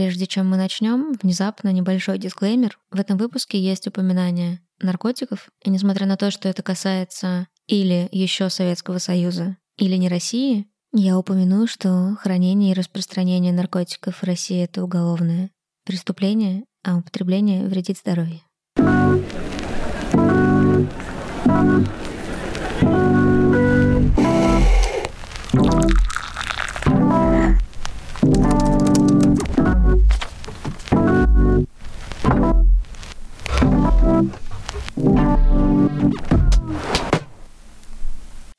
Прежде чем мы начнем, внезапно небольшой дисклеймер. В этом выпуске есть упоминание наркотиков, и несмотря на то, что это касается или еще Советского Союза, или не России, я упомяну, что хранение и распространение наркотиков в России — это уголовное преступление, а употребление вредит здоровью.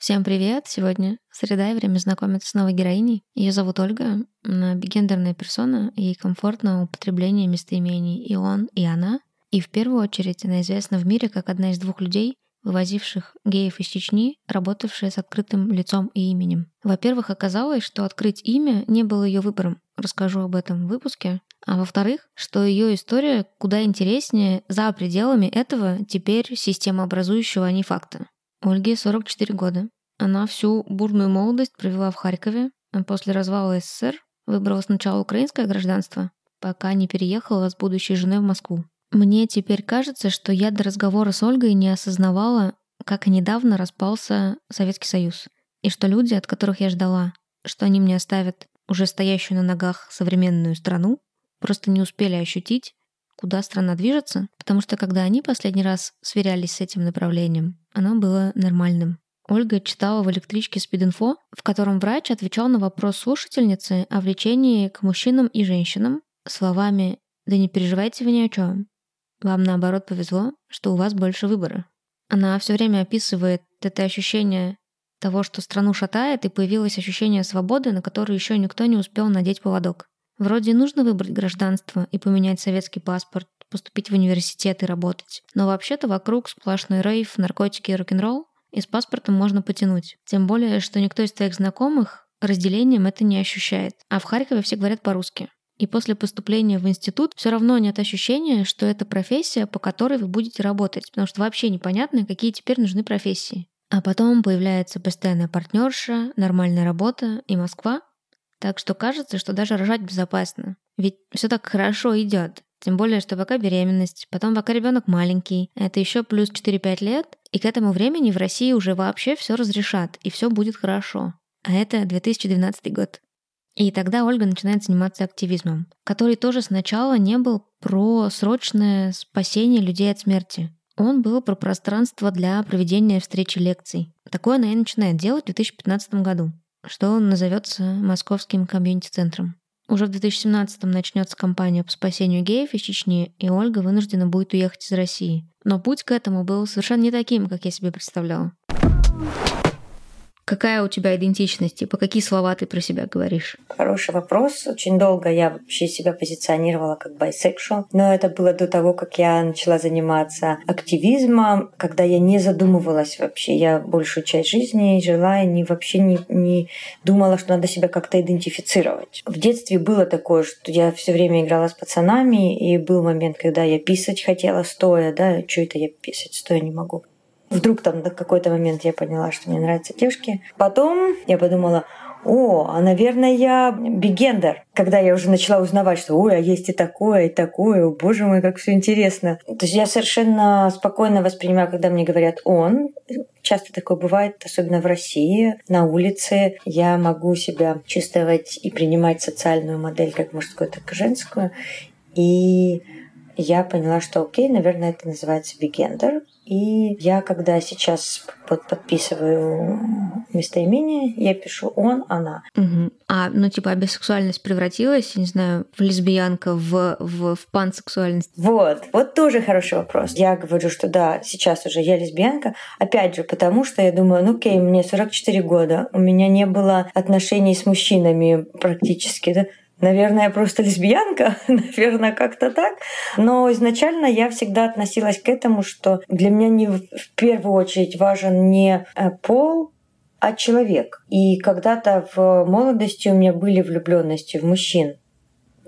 Всем привет! Сегодня среда и время знакомиться с новой героиней. Ее зовут Ольга. Она бигендерная персона, и комфортно употребление местоимений и он, и она. И в первую очередь она известна в мире как одна из двух людей, вывозивших геев из Чечни, работавшая с открытым лицом и именем. Во-первых, оказалось, что открыть имя не было ее выбором. Расскажу об этом в выпуске. А во-вторых, что ее история куда интереснее за пределами этого теперь системообразующего, а не факта. Ольге 44 года. Она всю бурную молодость провела в Харькове, а после развала СССР выбрала сначала украинское гражданство, пока не переехала с будущей женой в Москву. Мне теперь кажется, что я до разговора с Ольгой не осознавала, как недавно распался Советский Союз, и что люди, от которых я ждала, что они мне оставят уже стоящую на ногах современную страну, просто не успели ощутить, куда страна движется, потому что когда они последний раз сверялись с этим направлением, оно было нормальным. Ольга читала в электричке Спидинфо, в котором врач отвечал на вопрос слушательницы о влечении к мужчинам и женщинам словами «Да не переживайте вы ни о чем. Вам наоборот повезло, что у вас больше выбора». Она все время описывает это ощущение того, что страну шатает, и появилось ощущение свободы, на которое еще никто не успел надеть поводок. Вроде нужно выбрать гражданство и поменять советский паспорт, поступить в университет и работать. Но вообще-то вокруг сплошной рейв, наркотики и рок-н-ролл, и с паспортом можно потянуть. Тем более, что никто из твоих знакомых разделением это не ощущает. А в Харькове все говорят по-русски. И после поступления в институт все равно нет ощущения, что это профессия, по которой вы будете работать, потому что вообще непонятно, какие теперь нужны профессии. А потом появляется постоянная партнерша, нормальная работа и Москва, так что кажется, что даже рожать безопасно. Ведь все так хорошо идет. Тем более, что пока беременность, потом пока ребенок маленький, это еще плюс 4-5 лет, и к этому времени в России уже вообще все разрешат, и все будет хорошо. А это 2012 год. И тогда Ольга начинает заниматься активизмом, который тоже сначала не был про срочное спасение людей от смерти. Он был про пространство для проведения встречи лекций. Такое она и начинает делать в 2015 году что назовется Московским комьюнити-центром. Уже в 2017-м начнется кампания по спасению геев из Чечни, и Ольга вынуждена будет уехать из России. Но путь к этому был совершенно не таким, как я себе представляла. Какая у тебя идентичность и по какие слова ты про себя говоришь? Хороший вопрос. Очень долго я вообще себя позиционировала как bisexual, но это было до того, как я начала заниматься активизмом, когда я не задумывалась вообще. Я большую часть жизни жила и не, вообще не, не думала, что надо себя как-то идентифицировать. В детстве было такое, что я все время играла с пацанами, и был момент, когда я писать хотела стоя, да, что это я писать стоя не могу. Вдруг там до какой-то момент я поняла, что мне нравятся девушки. Потом я подумала, о, а, наверное, я бигендер. Когда я уже начала узнавать, что, ой, а есть и такое, и такое, о, боже мой, как все интересно. То есть я совершенно спокойно воспринимаю, когда мне говорят «он». Часто такое бывает, особенно в России, на улице. Я могу себя чувствовать и принимать социальную модель как мужскую, так и женскую. И я поняла, что окей, наверное, это называется бигендер. И я, когда сейчас под, подписываю местоимение, я пишу он, она. Угу. А, ну, типа, а бисексуальность превратилась, не знаю, в лесбиянка, в, в, в пансексуальность? Вот, вот тоже хороший вопрос. Я говорю, что да, сейчас уже я лесбиянка. Опять же, потому что я думаю, ну окей, мне 44 года, у меня не было отношений с мужчинами практически, да, Наверное, я просто лесбиянка, наверное, как-то так. Но изначально я всегда относилась к этому, что для меня не в первую очередь важен не э, пол, а человек. И когда-то в молодости у меня были влюбленности в мужчин.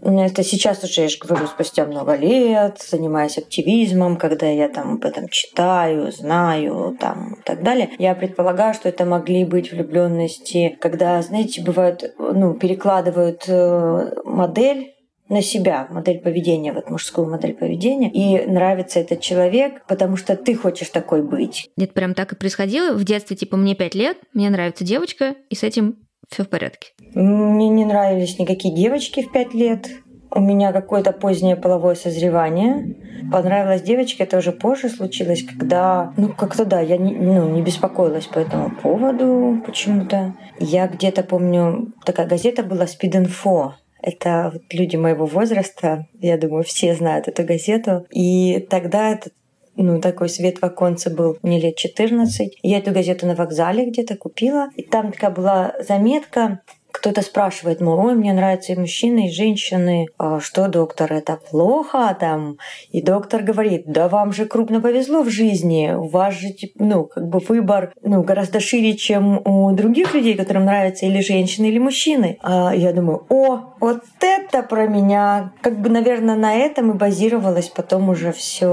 Это сейчас уже, я же говорю, спустя много лет, занимаясь активизмом, когда я там об этом читаю, знаю там, и так далее. Я предполагаю, что это могли быть влюбленности, когда, знаете, бывают, ну, перекладывают э, модель на себя модель поведения, вот мужскую модель поведения, и нравится этот человек, потому что ты хочешь такой быть. Это прям так и происходило в детстве, типа мне пять лет, мне нравится девочка, и с этим все в порядке. Мне не нравились никакие девочки в пять лет. У меня какое-то позднее половое созревание. Понравилась девочка, это уже позже случилось, когда, ну, как-то да, я не, ну, не беспокоилась по этому поводу почему-то. Я где-то помню, такая газета была «Спид-инфо», это вот люди моего возраста, я думаю, все знают эту газету. И тогда этот ну, такой свет в оконце был, мне лет 14. Я эту газету на вокзале где-то купила. И там такая была заметка кто-то спрашивает, мол, ой, мне нравятся и мужчины, и женщины. А что, доктор, это плохо там? И доктор говорит, да вам же крупно повезло в жизни. У вас же, ну, как бы выбор ну, гораздо шире, чем у других людей, которым нравятся или женщины, или мужчины. А я думаю, о, вот это про меня. Как бы, наверное, на этом и базировалось потом уже все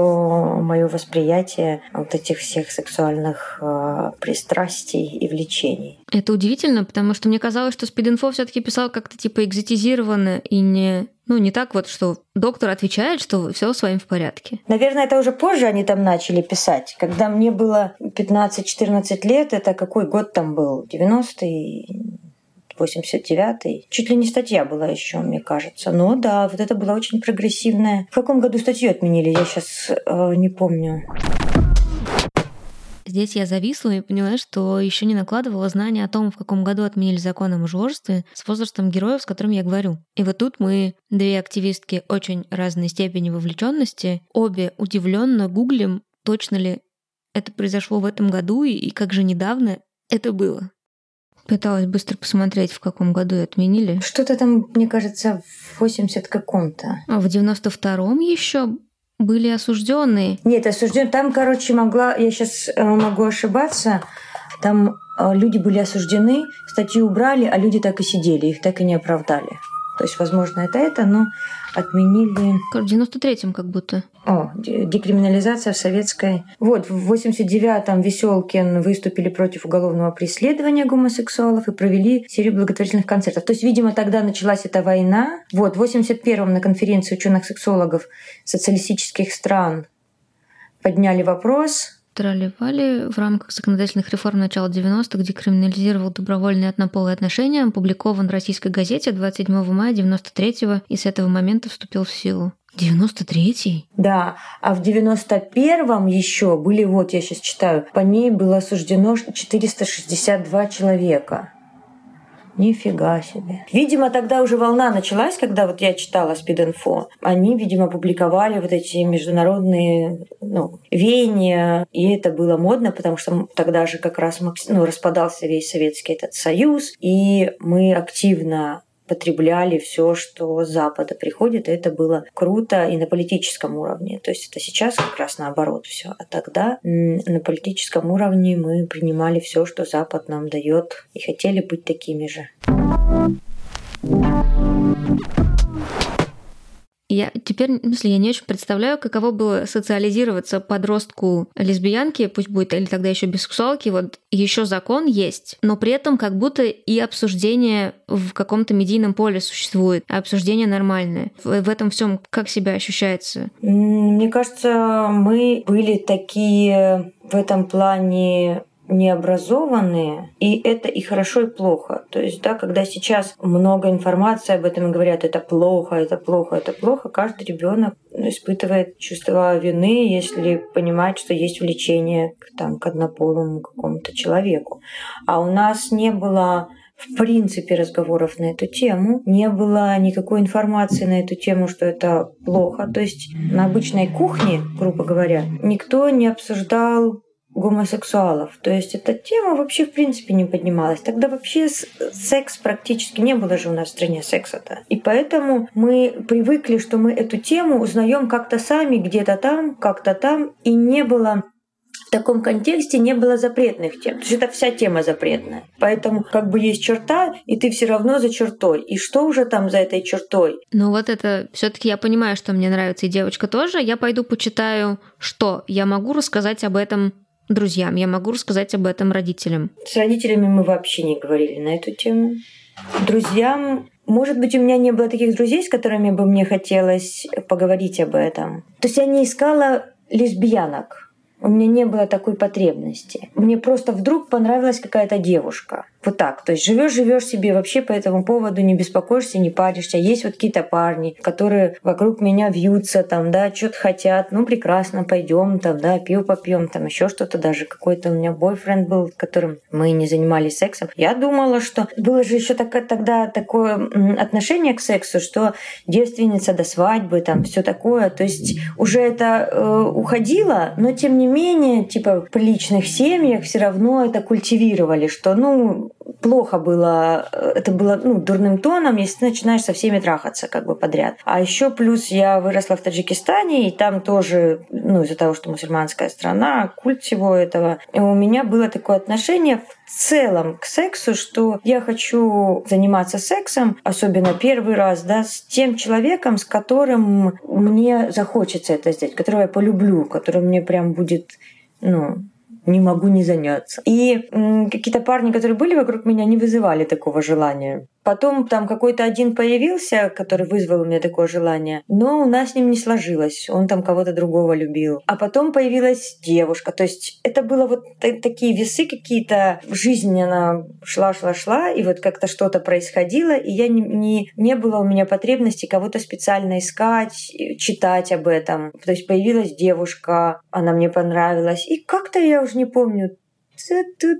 мое восприятие вот этих всех сексуальных э, пристрастий и влечений. Это удивительно, потому что мне казалось, что Спидинфо все таки писал как-то типа экзотизированно и не ну, не так вот, что доктор отвечает, что все с вами в порядке. Наверное, это уже позже они там начали писать. Когда мне было 15-14 лет, это какой год там был? 90-й? 89-й. Чуть ли не статья была еще, мне кажется. Но да, вот это была очень прогрессивная. В каком году статью отменили, я сейчас э, не помню. Здесь я зависла и поняла, что еще не накладывала знания о том, в каком году отменили закон о мужеложестве с возрастом героев, с которым я говорю. И вот тут мы, две активистки очень разной степени вовлеченности, обе удивленно гуглим, точно ли это произошло в этом году и, и как же недавно это было. Пыталась быстро посмотреть, в каком году отменили. Что-то там, мне кажется, в 80 каком-то. А в 92-м еще были осужденные. Нет, осужден. Там, короче, могла, я сейчас э, могу ошибаться. Там э, люди были осуждены, статью убрали, а люди так и сидели, их так и не оправдали. То есть, возможно, это это, но отменили... В 93-м как будто. О, декриминализация в советской... Вот, в 89-м Веселкин выступили против уголовного преследования гомосексуалов и провели серию благотворительных концертов. То есть, видимо, тогда началась эта война. Вот, в 81-м на конференции ученых-сексологов социалистических стран подняли вопрос Тролливали в рамках законодательных реформ начала 90-х декриминализировал добровольные однополые отношения, опубликован в российской газете 27 мая 93-го и с этого момента вступил в силу. 93-й? Да, а в 91-м еще были, вот я сейчас читаю, по ней было осуждено 462 человека. Нифига себе. Видимо, тогда уже волна началась, когда вот я читала Спидинфо. Они, видимо, публиковали вот эти международные ну, веяния, и это было модно, потому что тогда же как раз ну, распадался весь Советский этот Союз, и мы активно потребляли все, что с Запада приходит, и это было круто и на политическом уровне. То есть это сейчас как раз наоборот все. А тогда на политическом уровне мы принимали все, что Запад нам дает, и хотели быть такими же. Я теперь, в смысле, я не очень представляю, каково было социализироваться подростку лесбиянки, пусть будет, или тогда еще бисексуалки, вот еще закон есть, но при этом как будто и обсуждение в каком-то медийном поле существует, а обсуждение нормальное. В, в этом всем как себя ощущается? Мне кажется, мы были такие в этом плане необразованные, и это и хорошо, и плохо. То есть, да, когда сейчас много информации об этом и говорят, это плохо, это плохо, это плохо, каждый ребенок испытывает чувство вины, если понимает, что есть влечение к, там, к однополому какому-то человеку. А у нас не было в принципе разговоров на эту тему, не было никакой информации на эту тему, что это плохо. То есть на обычной кухне, грубо говоря, никто не обсуждал гомосексуалов. То есть эта тема вообще в принципе не поднималась. Тогда вообще секс практически не было же у нас в стране секса-то. И поэтому мы привыкли, что мы эту тему узнаем как-то сами, где-то там, как-то там, и не было в таком контексте не было запретных тем. То есть это вся тема запретная. Поэтому как бы есть черта, и ты все равно за чертой. И что уже там за этой чертой? Ну вот это все таки я понимаю, что мне нравится, и девочка тоже. Я пойду почитаю, что я могу рассказать об этом друзьям, я могу рассказать об этом родителям. С родителями мы вообще не говорили на эту тему. Друзьям может быть, у меня не было таких друзей, с которыми бы мне хотелось поговорить об этом. То есть я не искала лесбиянок. У меня не было такой потребности. Мне просто вдруг понравилась какая-то девушка. Вот так. То есть живешь, живешь себе, вообще по этому поводу не беспокоишься, не паришься. Есть вот какие-то парни, которые вокруг меня вьются, там, да, что-то хотят. Ну, прекрасно, пойдем, там, да, пиво попьем, там, еще что-то даже. Какой-то у меня бойфренд был, которым мы не занимались сексом. Я думала, что было же еще так, тогда такое отношение к сексу, что девственница до свадьбы, там, все такое. То есть уже это э, уходило, но тем не менее, типа, в приличных семьях все равно это культивировали, что, ну, плохо было, э, это было ну, дурным тоном, если ты начинаешь со всеми трахаться как бы подряд. А еще плюс я выросла в Таджикистане, и там тоже, ну, из-за того, что мусульманская страна, культ всего этого, у меня было такое отношение в целом к сексу, что я хочу заниматься сексом, особенно первый раз, да, с тем человеком, с которым мне захочется это сделать, которого я полюблю, который мне прям будет ну, не могу не заняться. И какие-то парни, которые были вокруг меня, не вызывали такого желания. Потом там какой-то один появился, который вызвал у меня такое желание, но у нас с ним не сложилось. Он там кого-то другого любил. А потом появилась девушка. То есть это было вот такие весы какие-то. Жизнь она шла-шла-шла, и вот как-то что-то происходило, и я не, не, не было у меня потребности кого-то специально искать, читать об этом. То есть появилась девушка, она мне понравилась. И как-то я уже не помню,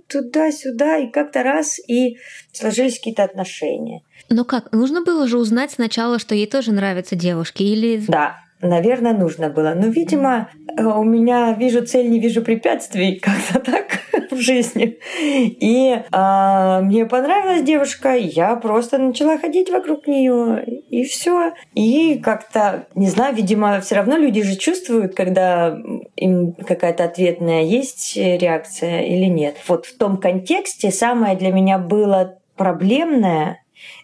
туда-сюда, и как-то раз, и сложились какие-то отношения. Но как? Нужно было же узнать сначала, что ей тоже нравятся девушки, или... Да, наверное, нужно было. Но, видимо, э, у меня вижу цель, не вижу препятствий, как-то так в жизни. И а, мне понравилась девушка, я просто начала ходить вокруг нее, и все. И как-то, не знаю, видимо, все равно люди же чувствуют, когда им какая-то ответная есть реакция или нет. Вот в том контексте самое для меня было проблемное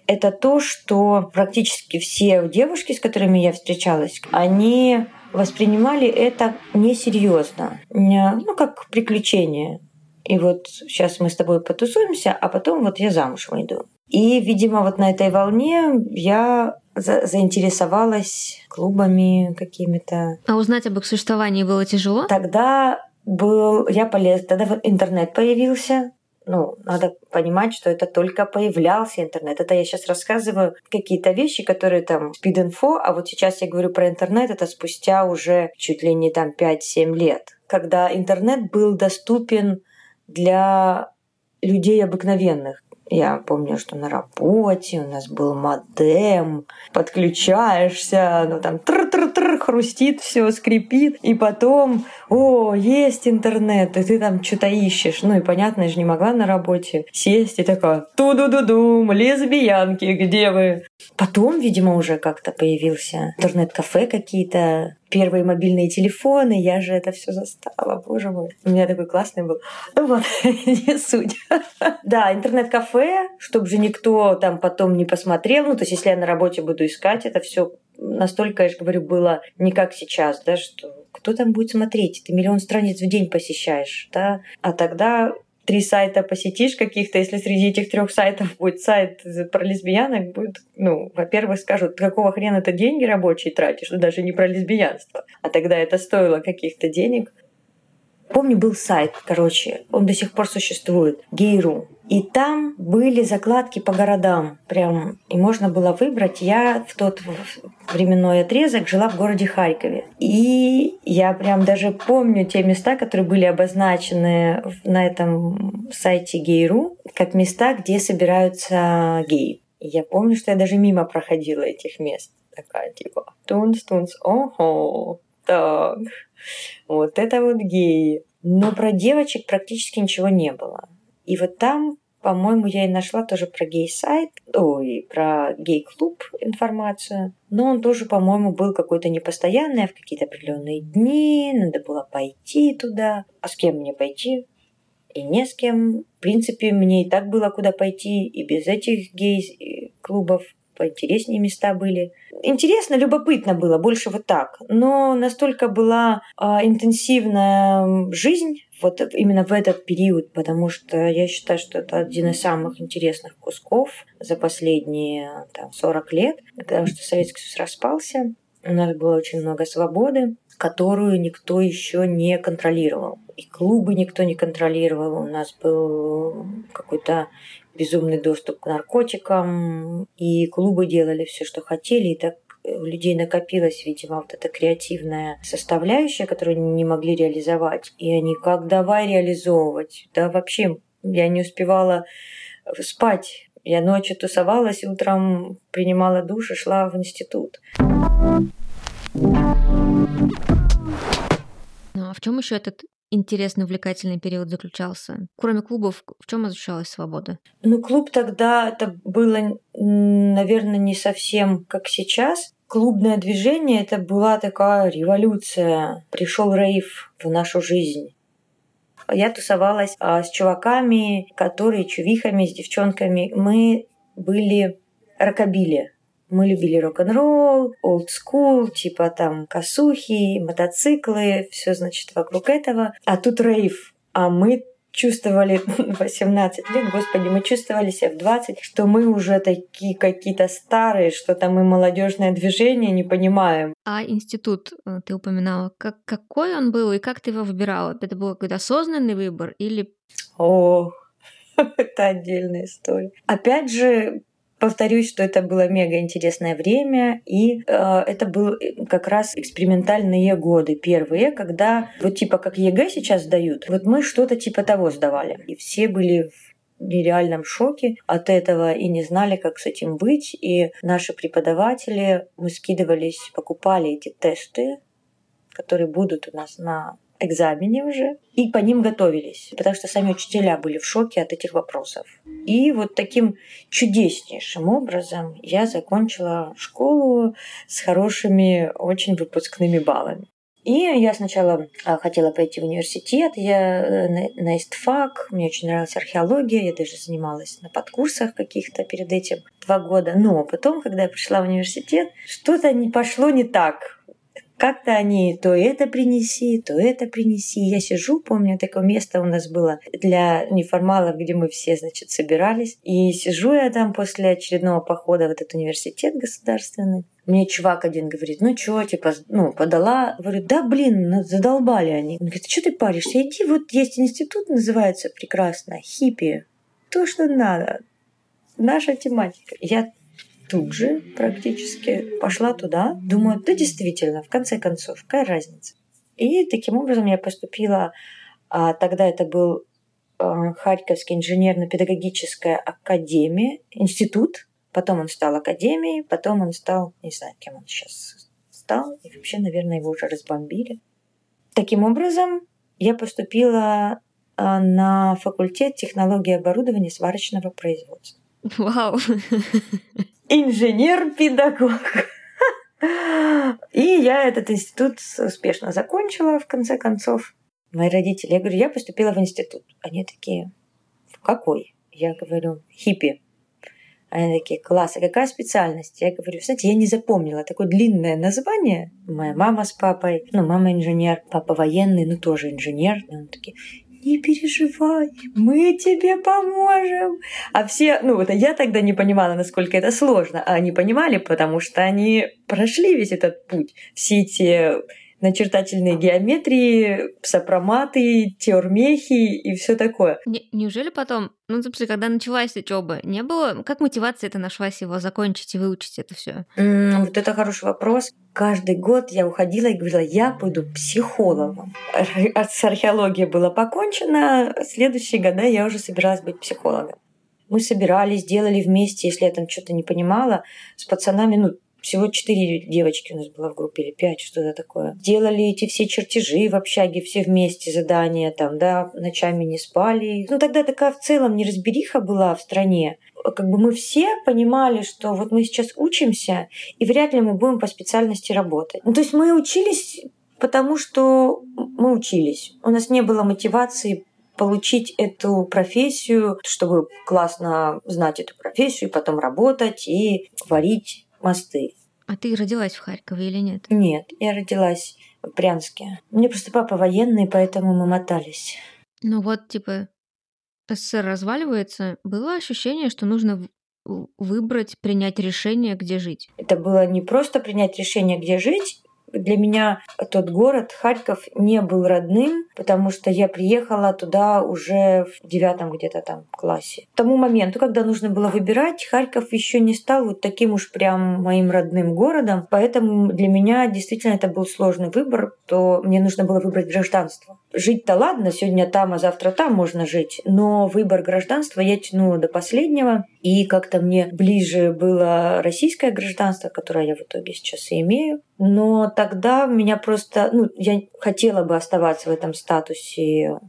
это то, что практически все девушки, с которыми я встречалась, они воспринимали это несерьезно, ну как приключение. И вот сейчас мы с тобой потусуемся, а потом вот я замуж выйду. И, видимо, вот на этой волне я за заинтересовалась клубами какими-то. А узнать об их существовании было тяжело? Тогда был, я полез, тогда интернет появился, ну, надо понимать, что это только появлялся интернет. Это я сейчас рассказываю какие-то вещи, которые там спид-инфо, а вот сейчас я говорю про интернет, это спустя уже чуть ли не там 5-7 лет, когда интернет был доступен для людей обыкновенных. Я помню, что на работе у нас был модем, подключаешься, ну там тр-тр-тр, хрустит все, скрипит, и потом, о, есть интернет, и ты там что-то ищешь. Ну и понятно, я же не могла на работе сесть и такая, ту-ду-ду-дум, лесбиянки, где вы? Потом, видимо, уже как-то появился интернет-кафе какие-то, первые мобильные телефоны, я же это все застала, боже мой. У меня такой классный был. Ну вот, не суть. Да, интернет-кафе, чтобы же никто там потом не посмотрел. Ну, то есть, если я на работе буду искать, это все настолько, я же говорю, было не как сейчас, да, что кто там будет смотреть? Ты миллион страниц в день посещаешь, да? А тогда три сайта посетишь каких-то, если среди этих трех сайтов будет сайт про лесбиянок, будет, ну, во-первых, скажут, какого хрена ты деньги рабочие тратишь, ну, даже не про лесбиянство. А тогда это стоило каких-то денег. Помню, был сайт, короче, он до сих пор существует, Гейру. И там были закладки по городам, прям, и можно было выбрать. Я в тот временной отрезок жила в городе Харькове. И я прям даже помню те места, которые были обозначены на этом сайте Гейру, как места, где собираются геи. И я помню, что я даже мимо проходила этих мест. Такая типа, тунс-тунс, ого, так, вот это вот геи. Но про девочек практически ничего не было. И вот там, по-моему, я и нашла тоже про гей-сайт, ой, про гей-клуб информацию. Но он тоже, по-моему, был какой-то непостоянный, а в какие-то определенные дни, надо было пойти туда. А с кем мне пойти? И не с кем. В принципе, мне и так было куда пойти, и без этих гей-клубов поинтереснее места были. Интересно, любопытно было, больше вот так. Но настолько была а, интенсивная жизнь вот именно в этот период, потому что я считаю, что это один из самых интересных кусков за последние там, 40 лет, потому что Советский Союз распался, у нас было очень много свободы, которую никто еще не контролировал. И клубы никто не контролировал. У нас был какой-то безумный доступ к наркотикам, и клубы делали все, что хотели, и так у людей накопилась, видимо, вот эта креативная составляющая, которую они не могли реализовать. И они как давай реализовывать. Да вообще я не успевала спать. Я ночью тусовалась, утром принимала душ и шла в институт. Ну, а в чем еще этот интересный, увлекательный период заключался? Кроме клубов, в чем ощущалась свобода? Ну, клуб тогда это было, наверное, не совсем как сейчас. Клубное движение это была такая революция. Пришел рейв в нашу жизнь. Я тусовалась а, с чуваками, которые чувихами, с девчонками. Мы были рокобили. Мы любили рок-н-ролл, old school, типа там косухи, мотоциклы, все значит вокруг этого. А тут рейв. А мы чувствовали 18 лет, господи, мы чувствовали себя в 20, что мы уже такие какие-то старые, что там мы молодежное движение не понимаем. А институт э, ты упоминала, как, какой он был и как ты его выбирала? Это был какой-то осознанный выбор или... О, это отдельная история. Опять же, Повторюсь, что это было мега интересное время, и э, это был как раз экспериментальные годы первые, когда вот типа как ЕГЭ сейчас сдают, вот мы что-то типа того сдавали. И все были в нереальном шоке от этого и не знали, как с этим быть. И наши преподаватели, мы скидывались, покупали эти тесты, которые будут у нас на экзамене уже, и по ним готовились, потому что сами учителя были в шоке от этих вопросов. И вот таким чудеснейшим образом я закончила школу с хорошими очень выпускными баллами. И я сначала а, хотела пойти в университет, я э, на ИСТФАК, мне очень нравилась археология, я даже занималась на подкурсах каких-то перед этим два года. Но потом, когда я пришла в университет, что-то не пошло не так как-то они то это принеси, то это принеси. Я сижу, помню, такое место у нас было для неформалов, где мы все, значит, собирались. И сижу я там после очередного похода в этот университет государственный. Мне чувак один говорит, ну чё, типа, ну, подала. Говорю, да, блин, ну, задолбали они. Он говорит, что ты паришься? Иди, вот есть институт, называется прекрасно, хиппи. То, что надо. Наша тематика. Я тут же практически пошла туда. Думаю, да действительно, в конце концов, какая разница? И таким образом я поступила, а, тогда это был а, Харьковский инженерно-педагогическая академия, институт, потом он стал академией, потом он стал, не знаю, кем он сейчас стал, и вообще, наверное, его уже разбомбили. Таким образом, я поступила а, на факультет технологии оборудования сварочного производства. Вау! инженер-педагог. И я этот институт успешно закончила, в конце концов. Мои родители, я говорю, я поступила в институт. Они такие, в какой? Я говорю, хиппи. Они такие, класс, а какая специальность? Я говорю, знаете, я не запомнила такое длинное название. Моя мама с папой, ну, мама инженер, папа военный, ну, тоже инженер. И он такие, не переживай, мы тебе поможем. А все, ну вот я тогда не понимала, насколько это сложно, а они понимали, потому что они прошли весь этот путь. Все эти начертательные геометрии, сопроматы, теормехи и все такое. Не, неужели потом, ну, собственно, когда началась учеба, не было, как мотивация это нашлась его закончить и выучить это все? Mm, вот это хороший вопрос. Каждый год я уходила и говорила, я буду психологом. С археологией было покончено, следующие года я уже собиралась быть психологом. Мы собирались, делали вместе, если я там что-то не понимала, с пацанами, ну, всего четыре девочки у нас было в группе, или пять, что-то такое. Делали эти все чертежи в общаге, все вместе задания, там, да, ночами не спали. Ну, тогда такая в целом неразбериха была в стране. Как бы мы все понимали, что вот мы сейчас учимся, и вряд ли мы будем по специальности работать. Ну, то есть мы учились потому что мы учились. У нас не было мотивации получить эту профессию, чтобы классно знать эту профессию, потом работать и варить мосты. А ты родилась в Харькове или нет? Нет, я родилась в Брянске. Мне просто папа военный, поэтому мы мотались. Ну вот, типа, СССР разваливается, было ощущение, что нужно выбрать, принять решение, где жить? Это было не просто принять решение, где жить, для меня тот город, Харьков, не был родным, потому что я приехала туда уже в девятом где-то там классе. К тому моменту, когда нужно было выбирать, Харьков еще не стал вот таким уж прям моим родным городом, поэтому для меня действительно это был сложный выбор, то мне нужно было выбрать гражданство. Жить-то ладно, сегодня там, а завтра там можно жить, но выбор гражданства я тянула до последнего, и как-то мне ближе было российское гражданство, которое я в итоге сейчас и имею. Но тогда меня просто... Ну, я хотела бы оставаться в этом статусе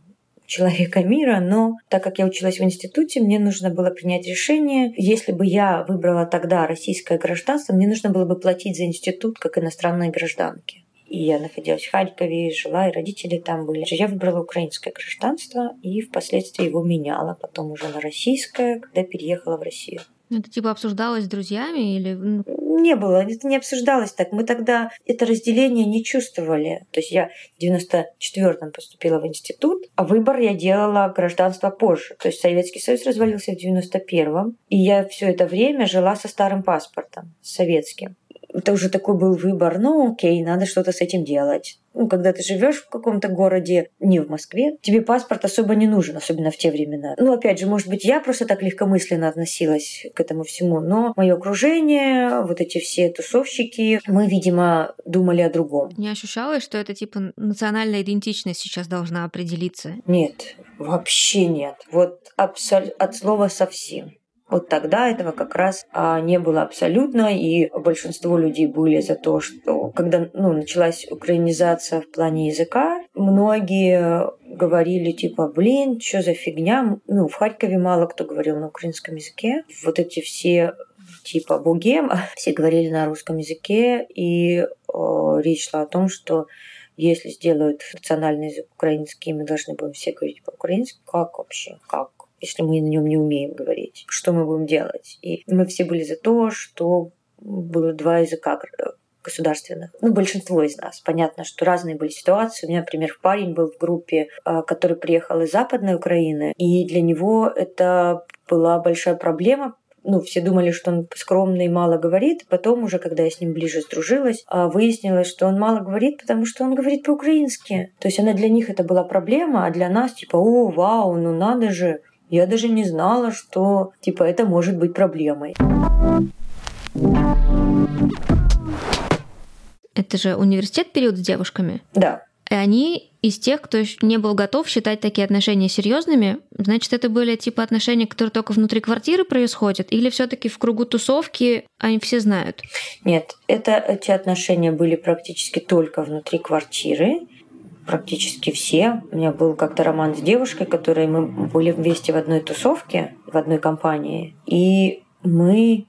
человека мира, но так как я училась в институте, мне нужно было принять решение. Если бы я выбрала тогда российское гражданство, мне нужно было бы платить за институт как иностранные гражданки. И я находилась в Харькове, жила, и родители там были. Я выбрала украинское гражданство и впоследствии его меняла, потом уже на российское, когда переехала в Россию. Это типа обсуждалось с друзьями или... Ну? Не было, это не обсуждалось так. Мы тогда это разделение не чувствовали. То есть я в 94-м поступила в институт, а выбор я делала гражданство позже. То есть Советский Союз развалился в 91-м, и я все это время жила со старым паспортом, советским это уже такой был выбор, ну окей, надо что-то с этим делать. Ну, когда ты живешь в каком-то городе, не в Москве, тебе паспорт особо не нужен, особенно в те времена. Ну, опять же, может быть, я просто так легкомысленно относилась к этому всему, но мое окружение, вот эти все тусовщики, мы, видимо, думали о другом. Не ощущалось, что это типа национальная идентичность сейчас должна определиться? Нет, вообще нет. Вот абсол- от слова совсем. Вот тогда этого как раз а, не было абсолютно, и большинство людей были за то, что когда ну, началась украинизация в плане языка, многие говорили типа, блин, что за фигня? Ну, в Харькове мало кто говорил на украинском языке. Вот эти все типа бугем, все говорили на русском языке, и о, речь шла о том, что если сделают национальный язык украинский, мы должны будем все говорить по-украински. Как вообще? Как? Если мы на нем не умеем говорить? Что мы будем делать? И мы все были за то, что было два языка государственных. Ну, большинство из нас. Понятно, что разные были ситуации. У меня, например, парень был в группе, а, который приехал из Западной Украины, и для него это была большая проблема, ну, все думали, что он скромный и мало говорит. Потом уже, когда я с ним ближе сдружилась, а, выяснилось, что он мало говорит, потому что он говорит по-украински. То есть она для них это была проблема, а для нас типа, о, вау, ну надо же, я даже не знала, что типа это может быть проблемой. Это же университет период с девушками? Да. И они из тех, кто не был готов считать такие отношения серьезными, значит, это были типа отношения, которые только внутри квартиры происходят, или все-таки в кругу тусовки они все знают? Нет, это эти отношения были практически только внутри квартиры практически все. У меня был как-то роман с девушкой, которой мы были вместе в одной тусовке, в одной компании, и мы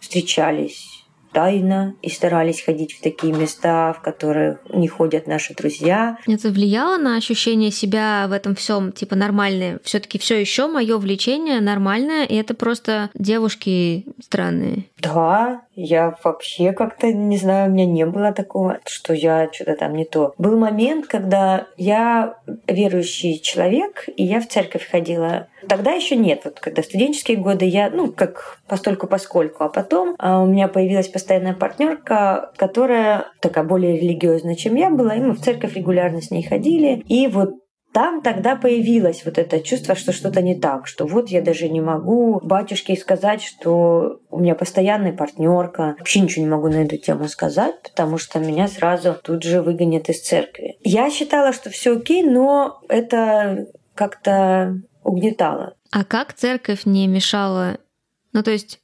встречались тайно и старались ходить в такие места, в которых не ходят наши друзья. Это влияло на ощущение себя в этом всем, типа нормальное. Все-таки все еще мое влечение нормальное, и это просто девушки странные. Да, я вообще как-то, не знаю, у меня не было такого, что я что-то там не то. Был момент, когда я верующий человек, и я в церковь ходила. Тогда еще нет. Вот когда студенческие годы я, ну, как постольку поскольку. А потом а, у меня появилась постоянная партнерка, которая такая более религиозная, чем я была, и мы в церковь регулярно с ней ходили. И вот там тогда появилось вот это чувство, что что-то не так, что вот я даже не могу батюшке сказать, что у меня постоянная партнерка. Вообще ничего не могу на эту тему сказать, потому что меня сразу тут же выгонят из церкви. Я считала, что все окей, но это как-то угнетало. А как церковь не мешала? Ну, то есть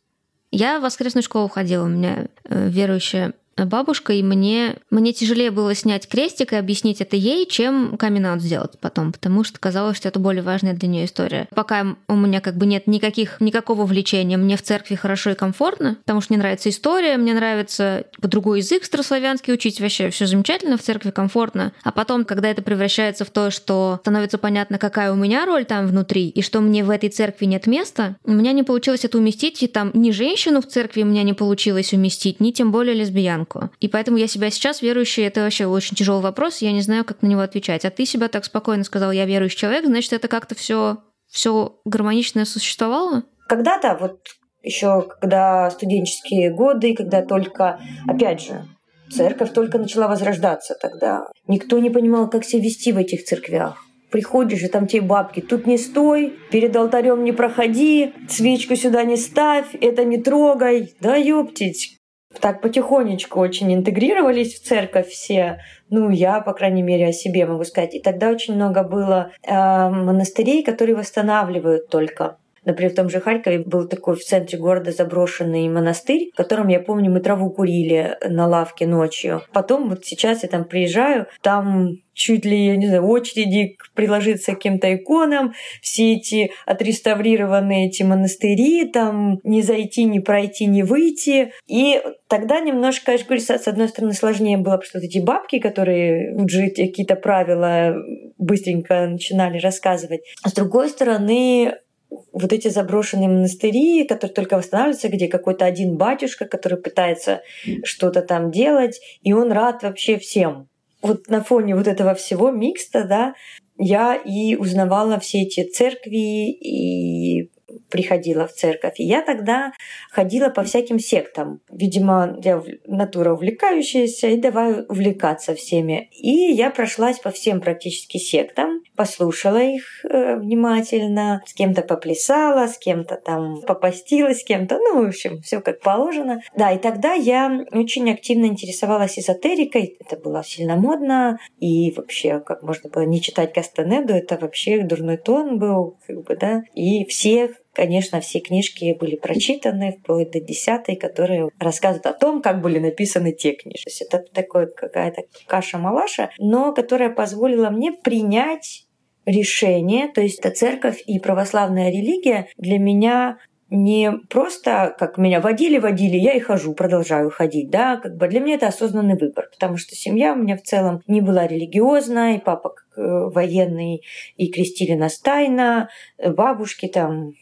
я в воскресную школу ходила, у меня э, верующая бабушкой, мне, мне тяжелее было снять крестик и объяснить это ей, чем камин сделать потом, потому что казалось, что это более важная для нее история. Пока у меня как бы нет никаких, никакого влечения, мне в церкви хорошо и комфортно, потому что мне нравится история, мне нравится по другой язык старославянский учить, вообще все замечательно, в церкви комфортно. А потом, когда это превращается в то, что становится понятно, какая у меня роль там внутри, и что мне в этой церкви нет места, у меня не получилось это уместить, и там ни женщину в церкви у меня не получилось уместить, ни тем более лесбиянку. И поэтому я себя сейчас верующей, это вообще очень тяжелый вопрос, я не знаю, как на него отвечать. А ты себя так спокойно сказал, я верующий человек, значит, это как-то все все гармонично существовало? Когда-то, вот еще когда студенческие годы, когда только, опять же, церковь только начала возрождаться тогда. Никто не понимал, как себя вести в этих церквях. Приходишь, и там те бабки, тут не стой, перед алтарем не проходи, свечку сюда не ставь, это не трогай. Да ёптить. Так потихонечку очень интегрировались в церковь все. Ну, я, по крайней мере, о себе могу сказать. И тогда очень много было э, монастырей, которые восстанавливают только Например, в том же Харькове был такой в центре города заброшенный монастырь, в котором, я помню, мы траву курили на лавке ночью. Потом вот сейчас я там приезжаю, там чуть ли, я не знаю, очереди приложиться к каким-то иконам, все эти отреставрированные эти монастыри, там не зайти, не пройти, не выйти. И тогда немножко, я же говорю, с одной стороны, сложнее было, потому что эти бабки, которые уже какие-то правила быстренько начинали рассказывать. А с другой стороны, вот эти заброшенные монастыри, которые только восстанавливаются, где какой-то один батюшка, который пытается что-то там делать, и он рад вообще всем. Вот на фоне вот этого всего микста, да, я и узнавала все эти церкви и приходила в церковь. И я тогда ходила по всяким сектам. Видимо, я натура увлекающаяся, и давай увлекаться всеми. И я прошлась по всем практически сектам, послушала их э, внимательно, с кем-то поплясала, с кем-то там попастилась, с кем-то, ну, в общем, все как положено. Да, и тогда я очень активно интересовалась эзотерикой. Это было сильно модно. И вообще, как можно было не читать Кастанеду, это вообще дурной тон был, как бы, да. И всех Конечно, все книжки были прочитаны, вплоть до десятой, которые рассказывают о том, как были написаны те книжки. То есть это такая какая-то каша-малаша, но которая позволила мне принять решение, то есть это церковь и православная религия для меня не просто как меня водили, водили, я и хожу, продолжаю ходить, да, как бы для меня это осознанный выбор, потому что семья у меня в целом не была религиозная, и папа э, военный, и крестили нас тайно, бабушки там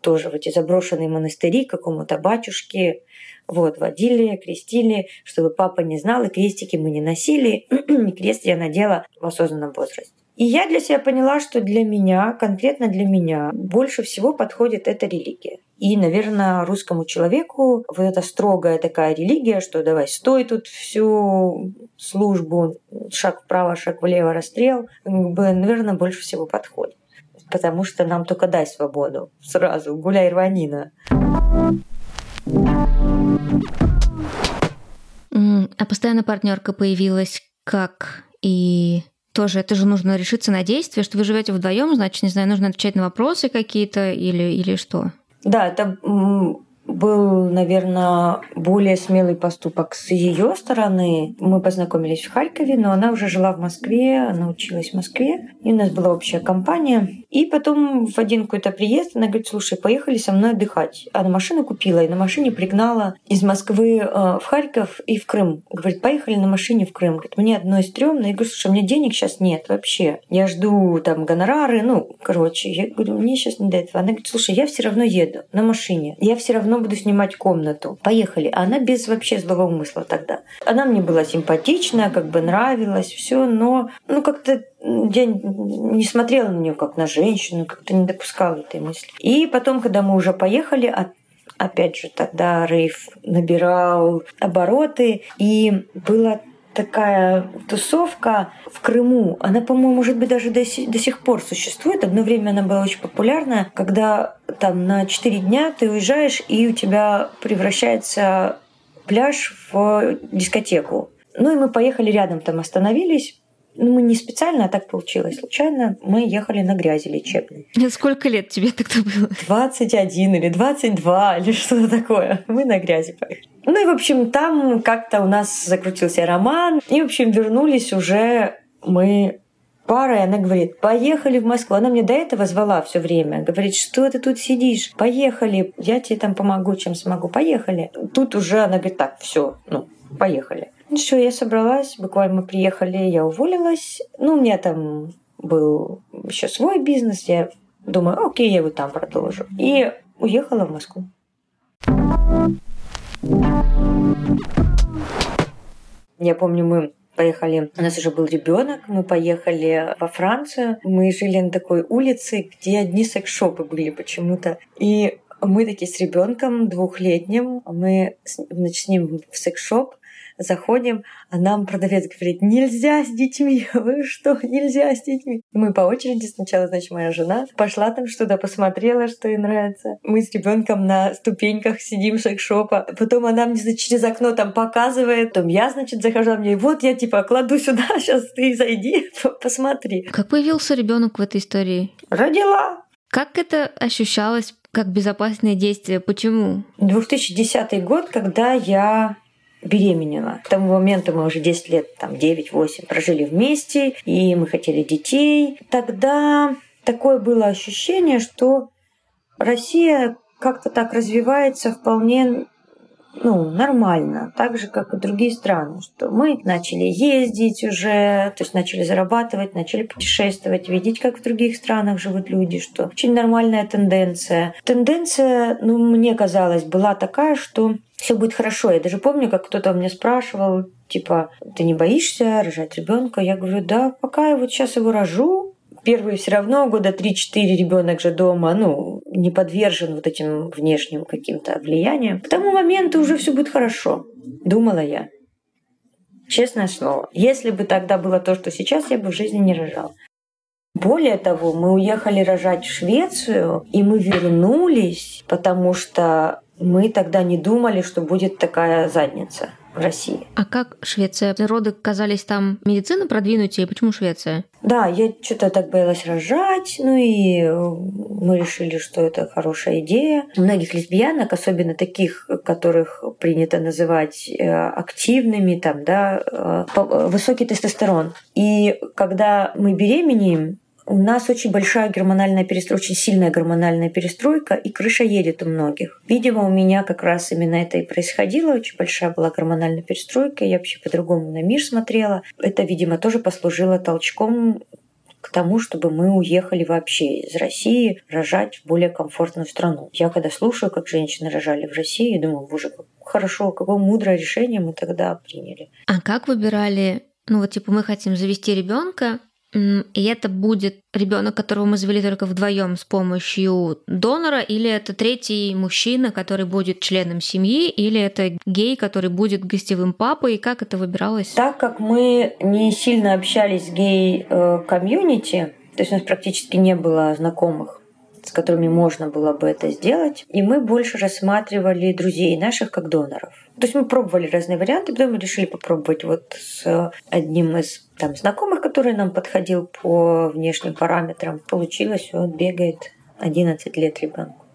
тоже в эти заброшенные монастыри какому-то батюшке. Вот, водили, крестили, чтобы папа не знал, и крестики мы не носили. И крест я надела в осознанном возрасте. И я для себя поняла, что для меня, конкретно для меня, больше всего подходит эта религия. И, наверное, русскому человеку вот эта строгая такая религия, что давай стой тут всю службу, шаг вправо, шаг влево, расстрел, наверное, больше всего подходит потому что нам только дай свободу. Сразу, гуляй рванина. А постоянно партнерка появилась как и тоже это же нужно решиться на действие, что вы живете вдвоем, значит, не знаю, нужно отвечать на вопросы какие-то или, или что? Да, это был, наверное, более смелый поступок с ее стороны. Мы познакомились в Харькове, но она уже жила в Москве, она училась в Москве, и у нас была общая компания. И потом в один какой-то приезд она говорит, слушай, поехали со мной отдыхать. Она машину купила и на машине пригнала из Москвы э, в Харьков и в Крым. Говорит, поехали на машине в Крым. Говорит, мне одно стрёмно. Я говорю, слушай, у меня денег сейчас нет вообще. Я жду там гонорары, ну, короче. Я говорю, мне сейчас не до этого. Она говорит, слушай, я все равно еду на машине. Я все равно буду снимать комнату. Поехали. А она без вообще злого умысла тогда. Она мне была симпатичная, как бы нравилась, все, но ну как-то я не смотрела на нее как на женщину, как-то не допускала этой мысли. И потом, когда мы уже поехали, опять же, тогда рейв набирал обороты, и было такая тусовка в Крыму. Она, по-моему, может быть, даже до, до сих пор существует. Одно время она была очень популярна, когда там на 4 дня ты уезжаешь, и у тебя превращается пляж в дискотеку. Ну и мы поехали рядом, там остановились, ну, мы не специально, а так получилось. Случайно мы ехали на грязи лечебной. Сколько лет тебе тогда было? 21 или 22 или что-то такое. Мы на грязи поехали. Ну и, в общем, там как-то у нас закрутился роман. И, в общем, вернулись уже мы пара, и она говорит, поехали в Москву. Она мне до этого звала все время. Говорит, что ты тут сидишь? Поехали, я тебе там помогу, чем смогу. Поехали. Тут уже она говорит, так, все, ну, поехали. Ну все, я собралась, буквально приехали, я уволилась. Ну, у меня там был еще свой бизнес, я думаю, окей, я его там продолжу. И уехала в Москву. Я помню, мы поехали, у нас уже был ребенок, мы поехали во Францию, мы жили на такой улице, где одни секс-шопы были почему-то. И мы такие с ребенком двухлетним, мы значит, с ним в секс-шоп, заходим, а нам продавец говорит, нельзя с детьми, вы что, нельзя с детьми. Мы по очереди сначала, значит, моя жена пошла там что-то, посмотрела, что ей нравится. Мы с ребенком на ступеньках сидим секс-шопа. Потом она мне значит, через окно там показывает. Потом я, значит, захожу, мне, вот я типа кладу сюда, сейчас ты зайди, посмотри. Как появился ребенок в этой истории? Родила. Как это ощущалось как безопасное действие? Почему? 2010 год, когда я беременела. К тому моменту мы уже 10 лет, там 9-8 прожили вместе, и мы хотели детей. Тогда такое было ощущение, что Россия как-то так развивается вполне ну, нормально, так же, как и другие страны, что мы начали ездить уже, то есть начали зарабатывать, начали путешествовать, видеть, как в других странах живут люди, что очень нормальная тенденция. Тенденция, ну, мне казалось, была такая, что все будет хорошо. Я даже помню, как кто-то у меня спрашивал, типа, ты не боишься рожать ребенка? Я говорю, да, пока я вот сейчас его рожу, первые все равно года 3-4 ребенок же дома, ну, не подвержен вот этим внешним каким-то влияниям. К тому моменту уже все будет хорошо, думала я. Честное слово. Если бы тогда было то, что сейчас, я бы в жизни не рожала. Более того, мы уехали рожать в Швецию, и мы вернулись, потому что мы тогда не думали, что будет такая задница в России. А как Швеция? Роды казались там медицина продвинутее. Почему Швеция? Да, я что-то так боялась рожать, ну и э, мы решили, что это хорошая идея. У многих лесбиянок, особенно таких, которых принято называть э, активными, там, да, э, высокий тестостерон. И когда мы беременеем, у нас очень большая гормональная перестройка, очень сильная гормональная перестройка, и крыша едет у многих. Видимо, у меня как раз именно это и происходило. Очень большая была гормональная перестройка, я вообще по-другому на мир смотрела. Это, видимо, тоже послужило толчком к тому, чтобы мы уехали вообще из России рожать в более комфортную страну. Я когда слушаю, как женщины рожали в России, думаю, боже, как хорошо, какое мудрое решение мы тогда приняли. А как выбирали ну вот типа мы хотим завести ребенка, и это будет ребенок, которого мы завели только вдвоем с помощью донора, или это третий мужчина, который будет членом семьи, или это гей, который будет гостевым папой, и как это выбиралось? Так как мы не сильно общались с гей-комьюнити, то есть у нас практически не было знакомых с которыми можно было бы это сделать. И мы больше рассматривали друзей наших как доноров. То есть мы пробовали разные варианты, потом мы решили попробовать вот с одним из там, знакомых, который нам подходил по внешним параметрам. Получилось, он бегает 11 лет ребенку.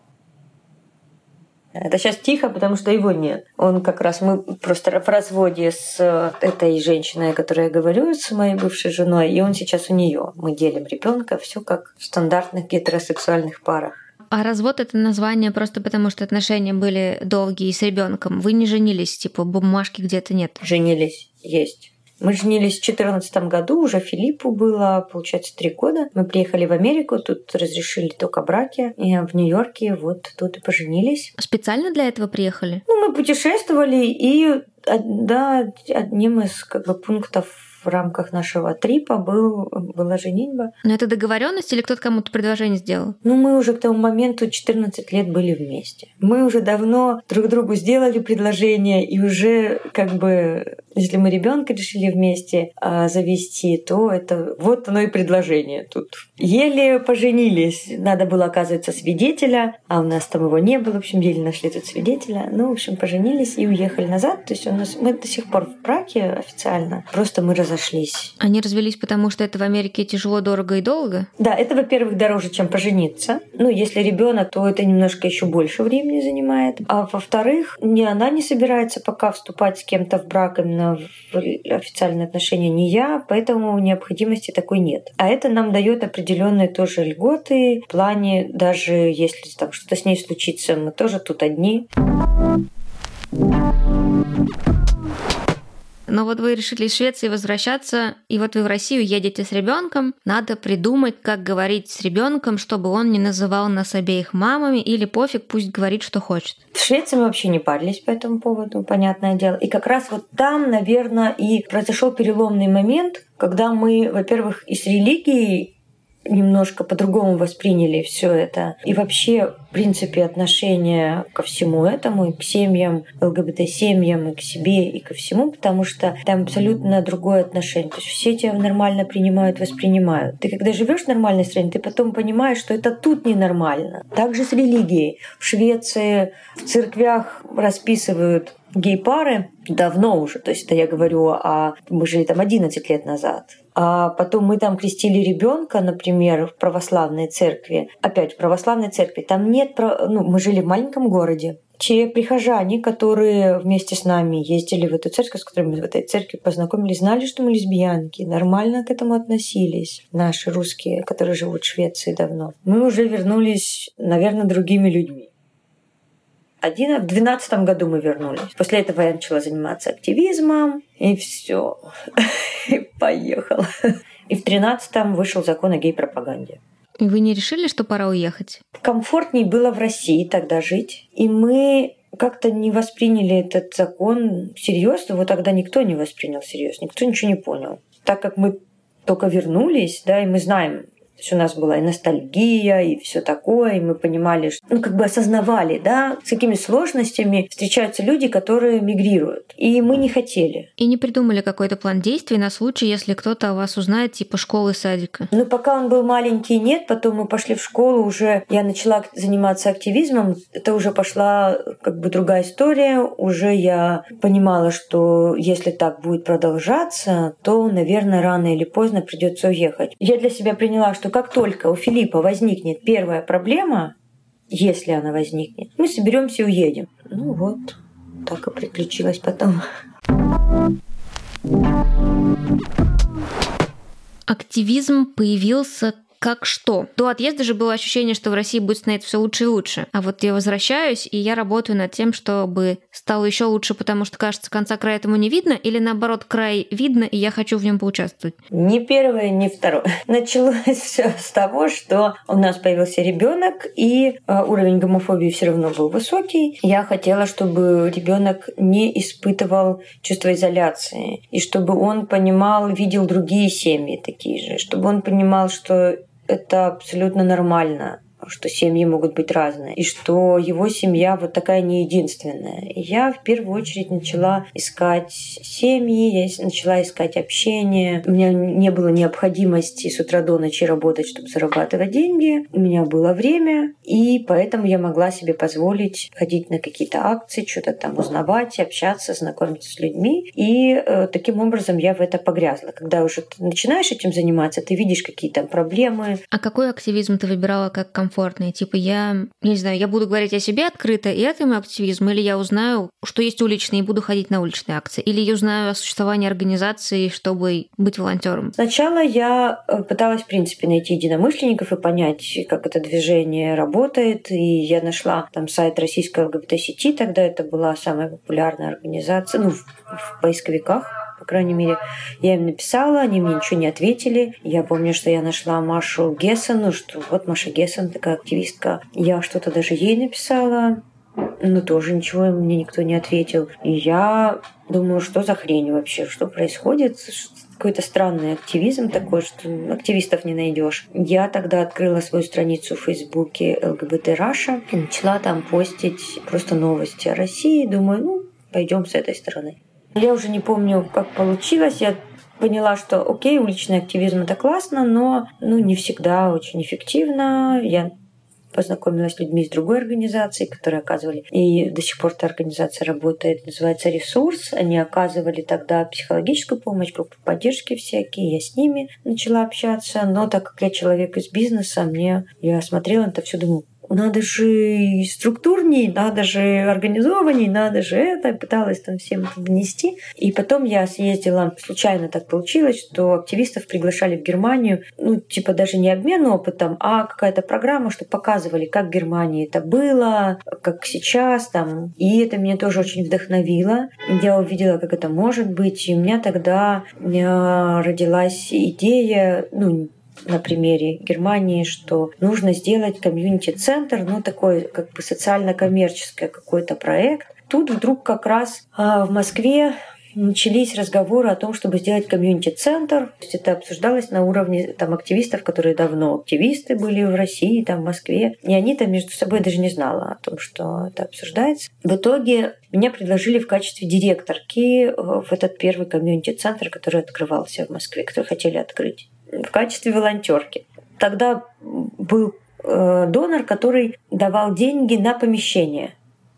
Это сейчас тихо, потому что его нет. Он как раз, мы просто в разводе с э, этой женщиной, о которой я говорю, с моей бывшей женой, и он сейчас у нее. Мы делим ребенка, все как в стандартных гетеросексуальных парах. А развод это название просто потому, что отношения были долгие с ребенком. Вы не женились, типа бумажки где-то нет. Женились, есть. Мы женились в 2014 году, уже Филиппу было, получается, три года. Мы приехали в Америку, тут разрешили только браки. И в Нью-Йорке вот тут и поженились. Специально для этого приехали? Ну, мы путешествовали, и да, одним из как бы, пунктов в рамках нашего трипа был, была женитьба. Но это договоренность или кто-то кому-то предложение сделал? Ну, мы уже к тому моменту 14 лет были вместе. Мы уже давно друг другу сделали предложение, и уже как бы, если мы ребенка решили вместе а, завести, то это вот оно и предложение тут. Еле поженились. Надо было, оказывается, свидетеля, а у нас там его не было. В общем, еле нашли тут свидетеля. Ну, в общем, поженились и уехали назад. То есть у нас мы до сих пор в браке официально. Просто мы разошлись разошлись. Они развелись, потому что это в Америке тяжело, дорого и долго? Да, это, во-первых, дороже, чем пожениться. Ну, если ребенок, то это немножко еще больше времени занимает. А во-вторых, ни она не собирается пока вступать с кем-то в брак именно в официальные отношения, не я, поэтому необходимости такой нет. А это нам дает определенные тоже льготы в плане, даже если там что-то с ней случится, мы тоже тут одни. Но вот вы решили из Швеции возвращаться, и вот вы в Россию едете с ребенком. Надо придумать, как говорить с ребенком, чтобы он не называл нас обеих мамами, или пофиг, пусть говорит, что хочет. В Швеции мы вообще не парились по этому поводу, понятное дело. И как раз вот там, наверное, и произошел переломный момент, когда мы, во-первых, и с религией немножко по-другому восприняли все это. И вообще, принципе, отношение ко всему этому, и к семьям, ЛГБТ-семьям, и к себе, и ко всему, потому что там абсолютно другое отношение. То есть все тебя нормально принимают, воспринимают. Ты когда живешь в нормальной стране, ты потом понимаешь, что это тут ненормально. Также с религией. В Швеции в церквях расписывают гей-пары давно уже. То есть это я говорю, а мы жили там 11 лет назад. А потом мы там крестили ребенка, например, в православной церкви. Опять в православной церкви. Там нет... Ну, мы жили в маленьком городе. Те прихожане, которые вместе с нами ездили в эту церковь, с которыми мы в этой церкви познакомились, знали, что мы лесбиянки, нормально к этому относились. Наши русские, которые живут в Швеции давно. Мы уже вернулись, наверное, другими людьми. Один, в двенадцатом году мы вернулись. После этого я начала заниматься активизмом, и все. И поехала. И в тринадцатом вышел закон о гей-пропаганде. И вы не решили, что пора уехать? Комфортнее было в России тогда жить. И мы как-то не восприняли этот закон серьезно. Его тогда никто не воспринял серьезно, никто ничего не понял. Так как мы только вернулись, да, и мы знаем, то есть у нас была и ностальгия, и все такое, и мы понимали, что, ну, как бы осознавали, да, с какими сложностями встречаются люди, которые мигрируют. И мы не хотели. И не придумали какой-то план действий на случай, если кто-то о вас узнает, типа школы, садика. Ну, пока он был маленький, нет. Потом мы пошли в школу, уже я начала заниматься активизмом. Это уже пошла как бы другая история. Уже я понимала, что если так будет продолжаться, то, наверное, рано или поздно придется уехать. Я для себя приняла, что что как только у Филиппа возникнет первая проблема, если она возникнет, мы соберемся и уедем. Ну вот, так и приключилось потом. Активизм появился как что? До отъезда же было ощущение, что в России будет становиться все лучше и лучше. А вот я возвращаюсь, и я работаю над тем, чтобы стало еще лучше, потому что, кажется, конца края этому не видно, или наоборот, край видно, и я хочу в нем поучаствовать? Ни первое, ни второе. Началось все с того, что у нас появился ребенок, и э, уровень гомофобии все равно был высокий. Я хотела, чтобы ребенок не испытывал чувство изоляции, и чтобы он понимал, видел другие семьи такие же, чтобы он понимал, что это абсолютно нормально что семьи могут быть разные, и что его семья вот такая не единственная. И я в первую очередь начала искать семьи, я начала искать общение. У меня не было необходимости с утра до ночи работать, чтобы зарабатывать деньги. У меня было время, и поэтому я могла себе позволить ходить на какие-то акции, что-то там узнавать, общаться, знакомиться с людьми. И э, таким образом я в это погрязла. Когда уже ты начинаешь этим заниматься, ты видишь какие-то проблемы. А какой активизм ты выбирала как комфорт? Комфортные. Типа я, не знаю, я буду говорить о себе открыто, и это мой активизм, или я узнаю, что есть уличные, и буду ходить на уличные акции, или я узнаю о существовании организации, чтобы быть волонтером. Сначала я э, пыталась, в принципе, найти единомышленников и понять, как это движение работает, и я нашла там сайт российской ЛГБТ-сети, тогда это была самая популярная организация, ну, в, в поисковиках крайней мере, я им написала, они мне ничего не ответили. Я помню, что я нашла Машу Гессену, что вот Маша Гессен, такая активистка. Я что-то даже ей написала, но тоже ничего мне никто не ответил. И я думаю, что за хрень вообще, что происходит, какой-то странный активизм такой, что активистов не найдешь. Я тогда открыла свою страницу в Фейсбуке ЛГБТ Раша и начала там постить просто новости о России. Думаю, ну, пойдем с этой стороны. Я уже не помню, как получилось. Я поняла, что окей, уличный активизм это классно, но ну, не всегда очень эффективно. Я познакомилась с людьми из другой организации, которые оказывали, и до сих пор эта организация работает, называется «Ресурс». Они оказывали тогда психологическую помощь, группы поддержки всякие, я с ними начала общаться, но так как я человек из бизнеса, мне я смотрела на это все, думаю, надо же структурней, надо же организованней, надо же это. Пыталась там всем это донести. И потом я съездила, случайно так получилось, что активистов приглашали в Германию, ну, типа даже не обмен опытом, а какая-то программа, что показывали, как в Германии это было, как сейчас там. И это меня тоже очень вдохновило. Я увидела, как это может быть. И у меня тогда э, родилась идея, ну, на примере Германии, что нужно сделать комьюнити-центр, ну такой как бы социально-коммерческий какой-то проект. Тут вдруг как раз а, в Москве начались разговоры о том, чтобы сделать комьюнити-центр. То есть это обсуждалось на уровне там, активистов, которые давно активисты были в России, там, в Москве. И они там между собой даже не знала о том, что это обсуждается. В итоге меня предложили в качестве директорки в этот первый комьюнити-центр, который открывался в Москве, который хотели открыть в качестве волонтерки. Тогда был э, донор, который давал деньги на помещение.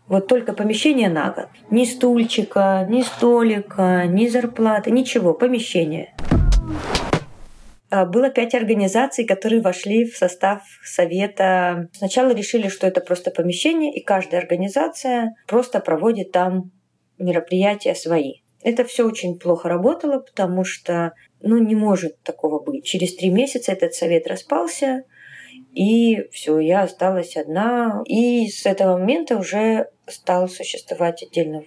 Вот только помещение на год. Ни стульчика, ни столика, ни зарплаты, ничего, помещение. А, было пять организаций, которые вошли в состав совета. Сначала решили, что это просто помещение, и каждая организация просто проводит там мероприятия свои. Это все очень плохо работало, потому что ну, не может такого быть. Через три месяца этот совет распался, и все, я осталась одна. И с этого момента уже стал существовать отдельно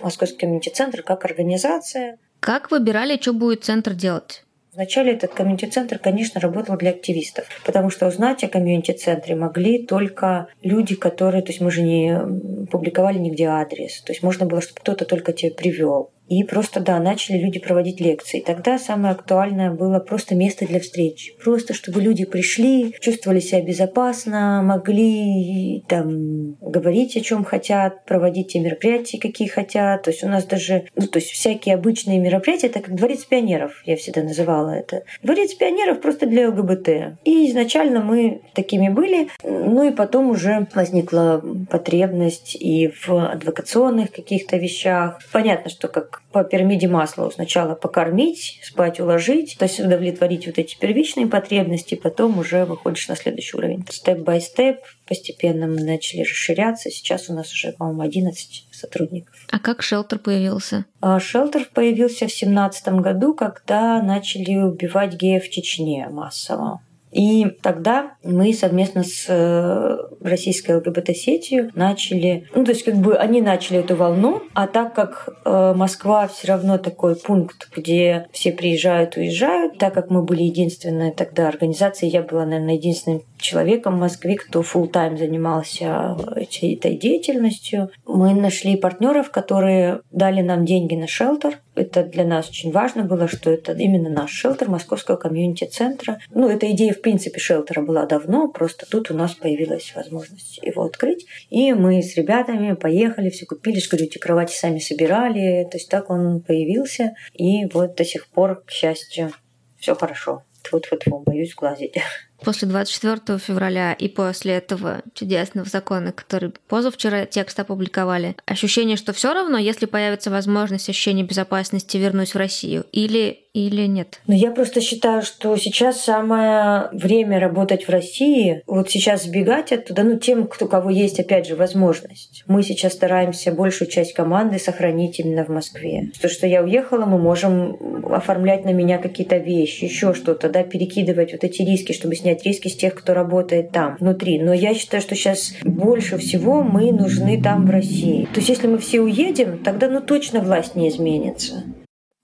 Московский комьюнити-центр как организация. Как выбирали, что будет центр делать? Вначале этот комьюнити-центр, конечно, работал для активистов, потому что узнать о комьюнити-центре могли только люди, которые... То есть мы же не публиковали нигде адрес. То есть можно было, чтобы кто-то только тебя привел. И просто, да, начали люди проводить лекции. Тогда самое актуальное было просто место для встреч. Просто, чтобы люди пришли, чувствовали себя безопасно, могли там говорить о чем хотят, проводить те мероприятия, какие хотят. То есть у нас даже, ну, то есть всякие обычные мероприятия, это как дворец пионеров, я всегда называла это. Дворец пионеров просто для ЛГБТ. И изначально мы такими были, ну и потом уже возникла потребность и в адвокационных каких-то вещах. Понятно, что как по пирамиде Маслоу. Сначала покормить, спать, уложить, то есть удовлетворить вот эти первичные потребности, потом уже выходишь на следующий уровень. Step by step, постепенно мы начали расширяться. Сейчас у нас уже, по-моему, 11 сотрудников. А как шелтер появился? А шелтер появился в семнадцатом году, когда начали убивать геев в Чечне массово. И тогда мы совместно с э, российской ЛГБТ-сетью начали, ну то есть как бы они начали эту волну, а так как э, Москва все равно такой пункт, где все приезжают, уезжают, так как мы были единственной тогда организацией, я была, наверное, единственным человеком в Москве, кто full тайм занимался этой деятельностью. Мы нашли партнеров, которые дали нам деньги на шелтер. Это для нас очень важно было, что это именно наш шелтер Московского комьюнити-центра. Ну, эта идея, в принципе, шелтера была давно, просто тут у нас появилась возможность его открыть. И мы с ребятами поехали, все купили, говорю, эти кровати сами собирали. То есть так он появился. И вот до сих пор, к счастью, все хорошо. Тьфу-тьфу-тьфу, боюсь глазить. После 24 февраля и после этого чудесного закона, который позавчера текст опубликовали, ощущение, что все равно, если появится возможность ощущения безопасности, вернусь в Россию? Или или нет? Ну, я просто считаю, что сейчас самое время работать в России. Вот сейчас сбегать оттуда, ну, тем, кто, кого есть, опять же, возможность. Мы сейчас стараемся большую часть команды сохранить именно в Москве. То, что я уехала, мы можем оформлять на меня какие-то вещи, еще что-то, да, перекидывать вот эти риски, чтобы снять риски с тех, кто работает там, внутри. Но я считаю, что сейчас больше всего мы нужны там, в России. То есть, если мы все уедем, тогда, ну, точно власть не изменится.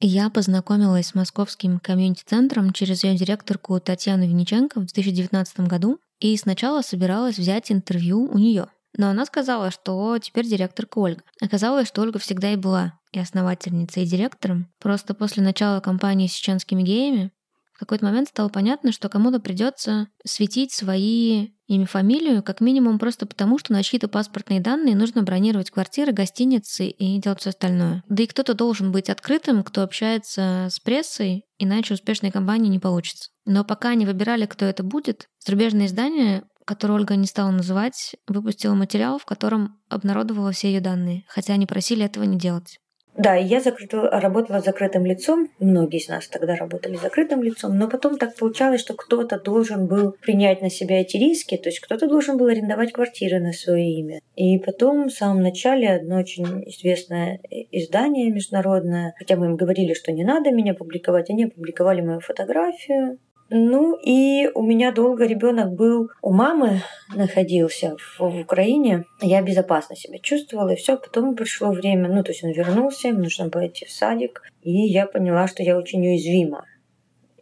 Я познакомилась с московским комьюнити-центром через ее директорку Татьяну Винниченко в 2019 году и сначала собиралась взять интервью у нее. Но она сказала, что теперь директорка Ольга. Оказалось, что Ольга всегда и была и основательницей, и директором. Просто после начала кампании с чеченскими геями какой-то момент стало понятно, что кому-то придется светить свои имя, фамилию, как минимум просто потому, что на чьи-то паспортные данные нужно бронировать квартиры, гостиницы и делать все остальное. Да и кто-то должен быть открытым, кто общается с прессой, иначе успешной компании не получится. Но пока они выбирали, кто это будет, зарубежные издания который Ольга не стала называть, выпустила материал, в котором обнародовала все ее данные, хотя они просили этого не делать. Да, я закрыта, работала закрытым лицом. Многие из нас тогда работали закрытым лицом. Но потом так получалось, что кто-то должен был принять на себя эти риски. То есть кто-то должен был арендовать квартиры на свое имя. И потом в самом начале одно очень известное издание международное, хотя мы им говорили, что не надо меня публиковать, они опубликовали мою фотографию. Ну и у меня долго ребенок был у мамы, находился в, в Украине. Я безопасно себя чувствовала, и все. Потом пришло время, ну то есть он вернулся, ему нужно было идти в садик, и я поняла, что я очень уязвима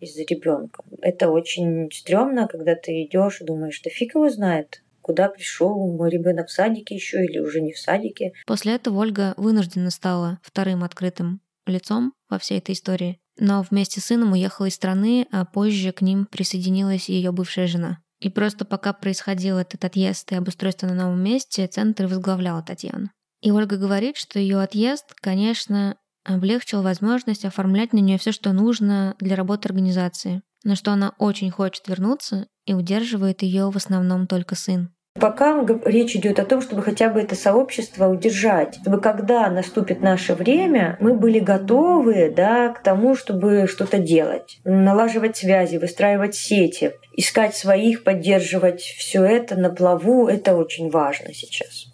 из-за ребенка. Это очень стрёмно, когда ты идешь и думаешь, да фиг его знает, куда пришел мой ребенок в садике еще или уже не в садике. После этого Ольга вынуждена стала вторым открытым лицом во всей этой истории но вместе с сыном уехала из страны, а позже к ним присоединилась ее бывшая жена. И просто пока происходил этот отъезд и обустройство на новом месте, центр возглавляла Татьяна. И Ольга говорит, что ее отъезд, конечно, облегчил возможность оформлять на нее все, что нужно для работы организации, но что она очень хочет вернуться и удерживает ее в основном только сын. Пока речь идет о том, чтобы хотя бы это сообщество удержать, чтобы когда наступит наше время, мы были готовы да, к тому, чтобы что-то делать, налаживать связи, выстраивать сети, искать своих, поддерживать все это на плаву, это очень важно сейчас.